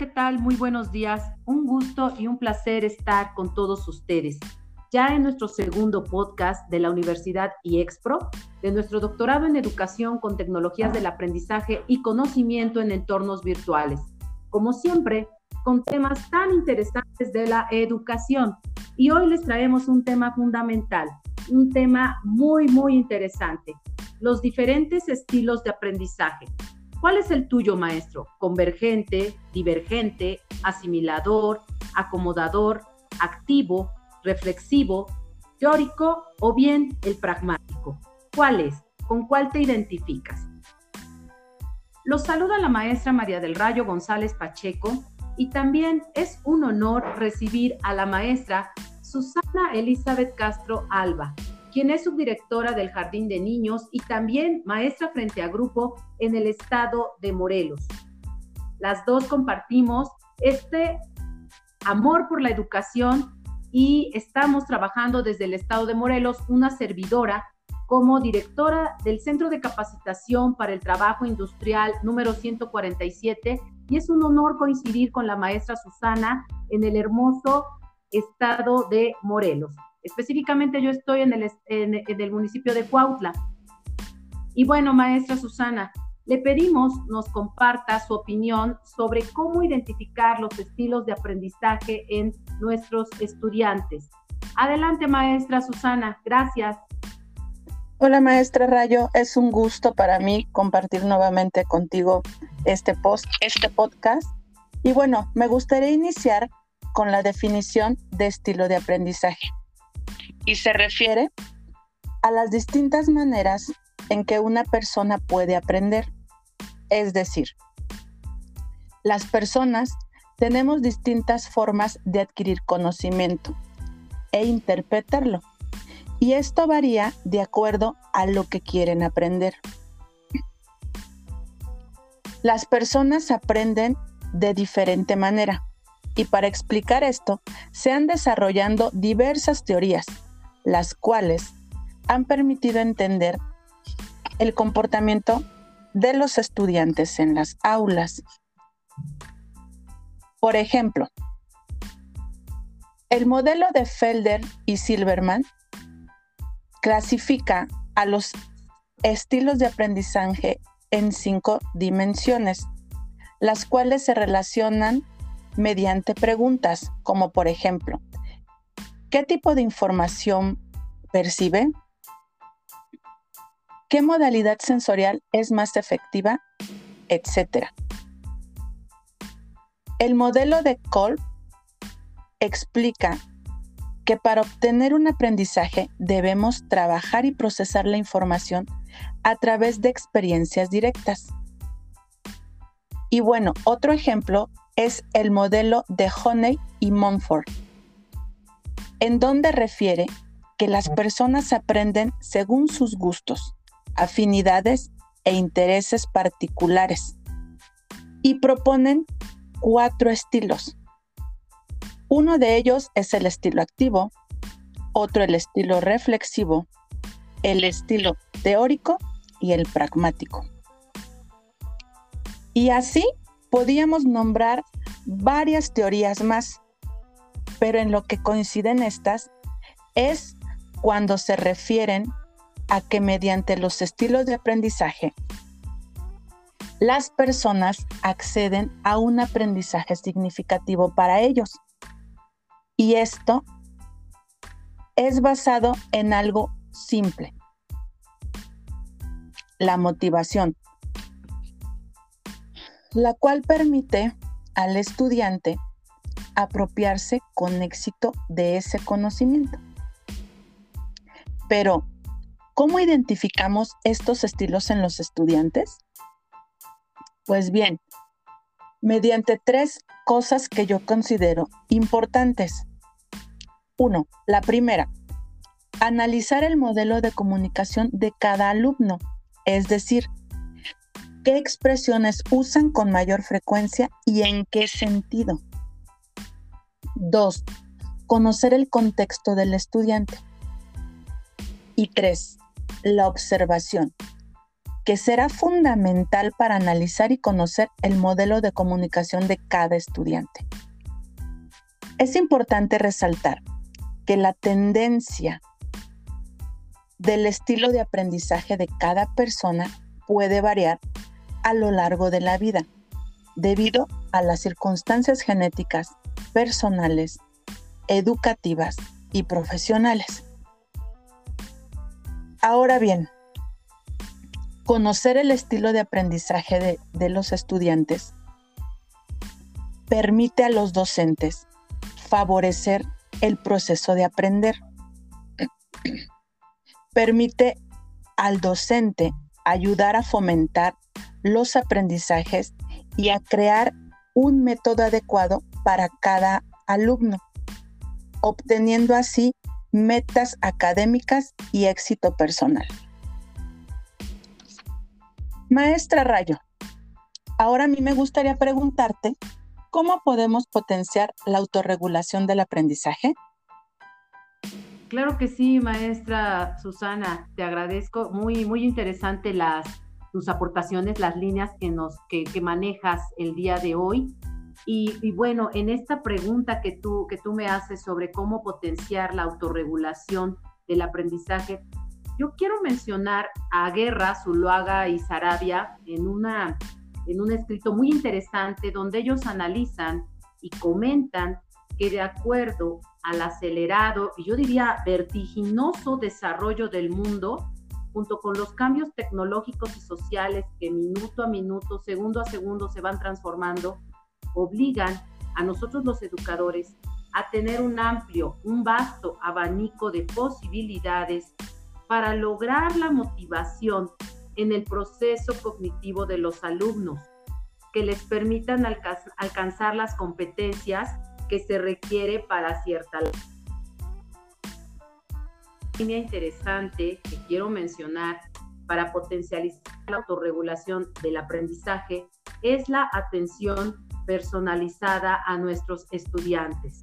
¿qué tal? Muy buenos días. Un gusto y un placer estar con todos ustedes. Ya en nuestro segundo podcast de la Universidad IEXPRO, de nuestro doctorado en educación con tecnologías del aprendizaje y conocimiento en entornos virtuales. Como siempre, con temas tan interesantes de la educación. Y hoy les traemos un tema fundamental, un tema muy, muy interesante, los diferentes estilos de aprendizaje. ¿Cuál es el tuyo, maestro? ¿Convergente, divergente, asimilador, acomodador, activo, reflexivo, teórico o bien el pragmático? ¿Cuál es? ¿Con cuál te identificas? Los saluda la maestra María del Rayo González Pacheco y también es un honor recibir a la maestra Susana Elizabeth Castro Alba, quien es subdirectora del Jardín de Niños y también maestra frente a grupo en el estado de Morelos. Las dos compartimos este amor por la educación y estamos trabajando desde el estado de Morelos una servidora como directora del Centro de Capacitación para el Trabajo Industrial número 147 y es un honor coincidir con la maestra Susana en el hermoso estado de Morelos. Específicamente yo estoy en el, municipio de Cuautla. Y bueno, maestra Susana, le pedimos nos comparta su opinión sobre cómo identificar los estilos de aprendizaje en nuestros estudiantes. Adelante, maestra Susana. Gracias. Hola, maestra Rayo. Es un gusto para mí compartir nuevamente contigo este post, este podcast. Y bueno, me gustaría iniciar con la definición de estilo de aprendizaje y se refiere a las distintas maneras en que una persona puede aprender. Es decir, las personas tenemos distintas formas de adquirir conocimiento e interpretarlo. Y esto varía de acuerdo a lo que quieren aprender. Las personas aprenden de diferente manera. Y para explicar esto, se han desarrollando diversas teorías las cuales han permitido entender el comportamiento de los estudiantes en las aulas. Por ejemplo, el modelo de Felder y Silverman clasifica a los estilos de aprendizaje en cinco dimensiones, las cuales se relacionan mediante preguntas, como por ejemplo, ¿Qué tipo de información percibe? ¿Qué modalidad sensorial es más efectiva? Etcétera. El modelo de Kolb explica que para obtener un aprendizaje debemos trabajar y procesar la información a través de experiencias directas. Y bueno, otro ejemplo es el modelo de Honey y Monfort en donde refiere que las personas aprenden según sus gustos, afinidades e intereses particulares y proponen cuatro estilos. Uno de ellos es el estilo activo, otro el estilo reflexivo, el estilo teórico y el pragmático. Y así podíamos nombrar varias teorías más pero en lo que coinciden estas es cuando se refieren a que mediante los estilos de aprendizaje, las personas acceden a un aprendizaje significativo para ellos. Y esto es basado en algo simple, la motivación, la cual permite al estudiante apropiarse con éxito de ese conocimiento. Pero, ¿cómo identificamos estos estilos en los estudiantes? Pues bien, mediante tres cosas que yo considero importantes. Uno, la primera, analizar el modelo de comunicación de cada alumno, es decir, qué expresiones usan con mayor frecuencia y en qué sentido. Dos, conocer el contexto del estudiante. Y tres, la observación, que será fundamental para analizar y conocer el modelo de comunicación de cada estudiante. Es importante resaltar que la tendencia del estilo de aprendizaje de cada persona puede variar a lo largo de la vida debido a las circunstancias genéticas, personales, educativas y profesionales. Ahora bien, conocer el estilo de aprendizaje de, los estudiantes permite a los docentes favorecer el proceso de aprender. permite al docente ayudar a fomentar los aprendizajes y a crear un método adecuado para cada alumno, obteniendo así metas académicas y éxito personal. Maestra Rayo, ahora a mí me gustaría preguntarte, ¿cómo podemos potenciar la autorregulación del aprendizaje? Claro que sí, maestra Susana, te agradezco. Muy, muy interesante las tus aportaciones, las líneas que nos que, manejas el día de hoy. Y, bueno, en esta pregunta que tú, que tú me haces sobre cómo potenciar la autorregulación del aprendizaje, yo quiero mencionar a Guerra, Zuluaga y Sarabia en, una, en un escrito muy interesante donde ellos analizan y comentan que de acuerdo al acelerado y yo diría vertiginoso desarrollo del mundo, junto con los cambios tecnológicos y sociales que minuto a minuto, segundo a segundo se van transformando, obligan a nosotros los educadores a tener un amplio, un vasto abanico de posibilidades para lograr la motivación en el proceso cognitivo de los alumnos, que les permitan alcanzar las competencias que se requiere para cierta línea interesante que quiero mencionar para potencializar la autorregulación del aprendizaje es la atención personalizada a nuestros estudiantes.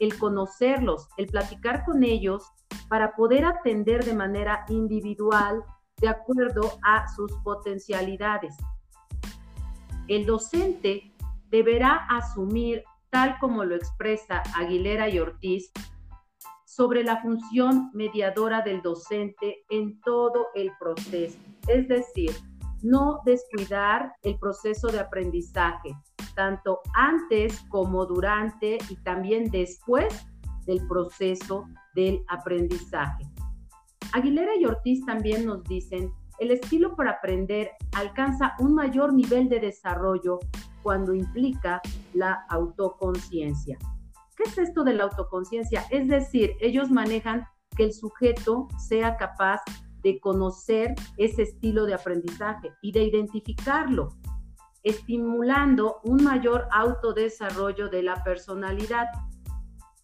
El conocerlos, el platicar con ellos para poder atender de manera individual de acuerdo a sus potencialidades. El docente deberá asumir, tal como lo expresa Aguilera y Ortiz, sobre la función mediadora del docente en todo el proceso. Es decir, no descuidar el proceso de aprendizaje, tanto antes como durante y también después del proceso del aprendizaje. Aguilera y Ortiz también nos dicen, el estilo para aprender alcanza un mayor nivel de desarrollo cuando implica la autoconciencia. ¿Qué es esto de la autoconciencia? Es decir, ellos manejan que el sujeto sea capaz de conocer ese estilo de aprendizaje y de identificarlo, estimulando un mayor autodesarrollo de la personalidad.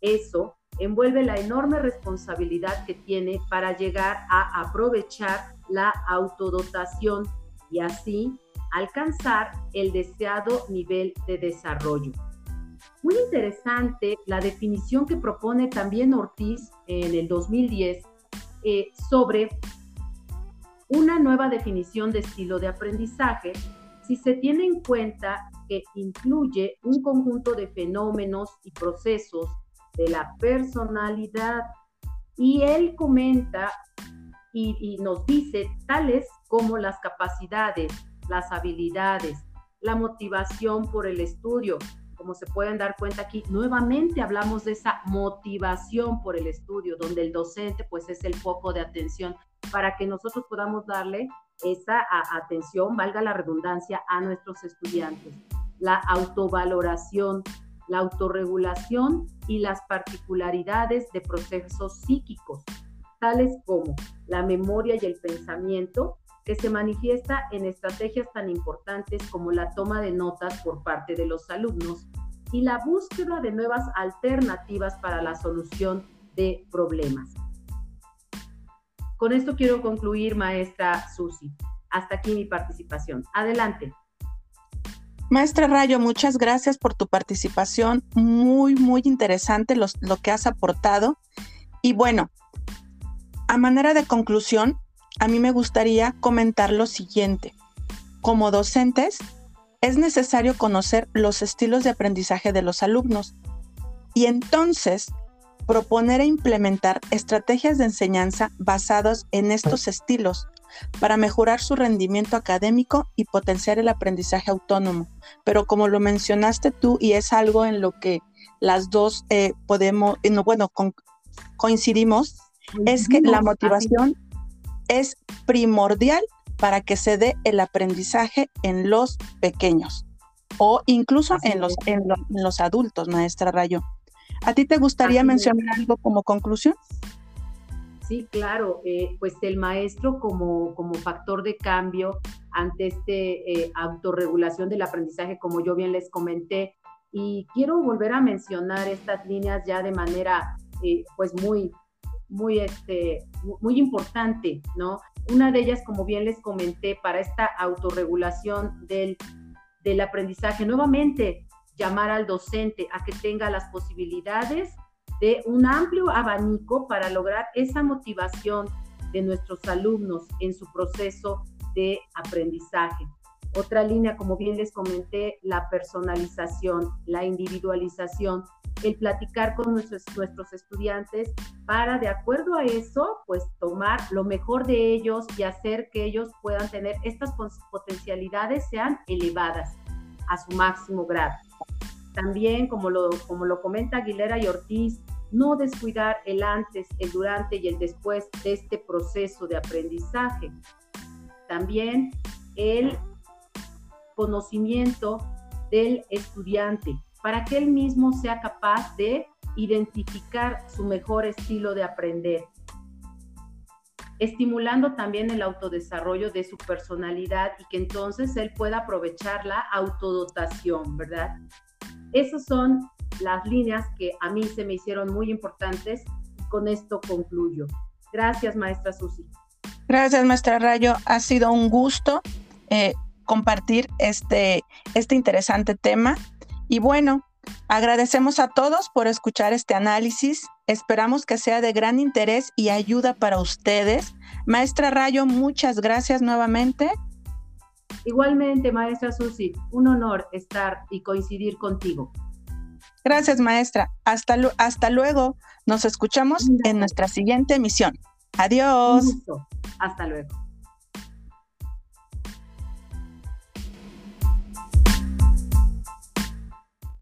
Eso envuelve la enorme responsabilidad que tiene para llegar a aprovechar la autodotación y así alcanzar el deseado nivel de desarrollo. Muy interesante la definición que propone también Ortiz en el 2010 eh, sobre una nueva definición de estilo de aprendizaje si se tiene en cuenta que incluye un conjunto de fenómenos y procesos de la personalidad. Y él comenta y, y nos dice tales como las capacidades, las habilidades, la motivación por el estudio, como se pueden dar cuenta aquí, nuevamente hablamos de esa motivación por el estudio, donde el docente pues es el foco de atención para que nosotros podamos darle esa atención, valga la redundancia, a nuestros estudiantes. La autovaloración, la autorregulación y las particularidades de procesos psíquicos, tales como la memoria y el pensamiento, que se manifiesta en estrategias tan importantes como la toma de notas por parte de los alumnos y la búsqueda de nuevas alternativas para la solución de problemas. Con esto quiero concluir, maestra Susi. Hasta aquí mi participación. Adelante. Maestra Rayo, muchas gracias por tu participación. Muy, muy interesante lo que has aportado. Y bueno, a manera de conclusión, a mí me gustaría comentar lo siguiente. Como docentes, es necesario conocer los estilos de aprendizaje de los alumnos y entonces proponer e implementar estrategias de enseñanza basadas en estos estilos para mejorar su rendimiento académico y potenciar el aprendizaje autónomo. Pero como lo mencionaste tú, y es algo en lo que las dos eh, podemos, eh, bueno, coincidimos, es que la motivación es primordial para que se dé el aprendizaje en los pequeños o incluso en los, en los, adultos, maestra Rayo. ¿A ti te gustaría mencionar algo como conclusión? Sí, claro, eh, pues el maestro como, como factor de cambio ante este eh, autorregulación del aprendizaje, como yo bien les comenté, y quiero volver a mencionar estas líneas ya de manera eh, pues muy, muy, este, muy importante, ¿no? Una de ellas, como bien les comenté, para esta autorregulación del, del aprendizaje, nuevamente llamar al docente a que tenga las posibilidades de un amplio abanico para lograr esa motivación de nuestros alumnos en su proceso de aprendizaje. Otra línea, como bien les comenté, la personalización, la individualización, el platicar con nuestros, nuestros estudiantes para, de acuerdo a eso, pues tomar lo mejor de ellos y hacer que ellos puedan tener estas potencialidades sean elevadas a su máximo grado. También, como lo, como lo comenta Aguilera y Ortiz, no descuidar el antes, el durante y el después de este proceso de aprendizaje. También el conocimiento del estudiante para que él mismo sea capaz de identificar su mejor estilo de aprender, estimulando también el autodesarrollo de su personalidad y que entonces él pueda aprovechar la autodotación, ¿verdad? Esas son las líneas que a mí se me hicieron muy importantes y con esto concluyo. Gracias, maestra Susi. Gracias, maestra Rayo. Ha sido un gusto eh, compartir este, este interesante tema. Y bueno, agradecemos a todos por escuchar este análisis. Esperamos que sea de gran interés y ayuda para ustedes. Maestra Rayo, muchas gracias nuevamente. Igualmente, maestra Susi, un honor estar y coincidir contigo. Gracias, maestra. Hasta, hasta luego. Nos escuchamos en nuestra siguiente emisión. Adiós. Hasta luego.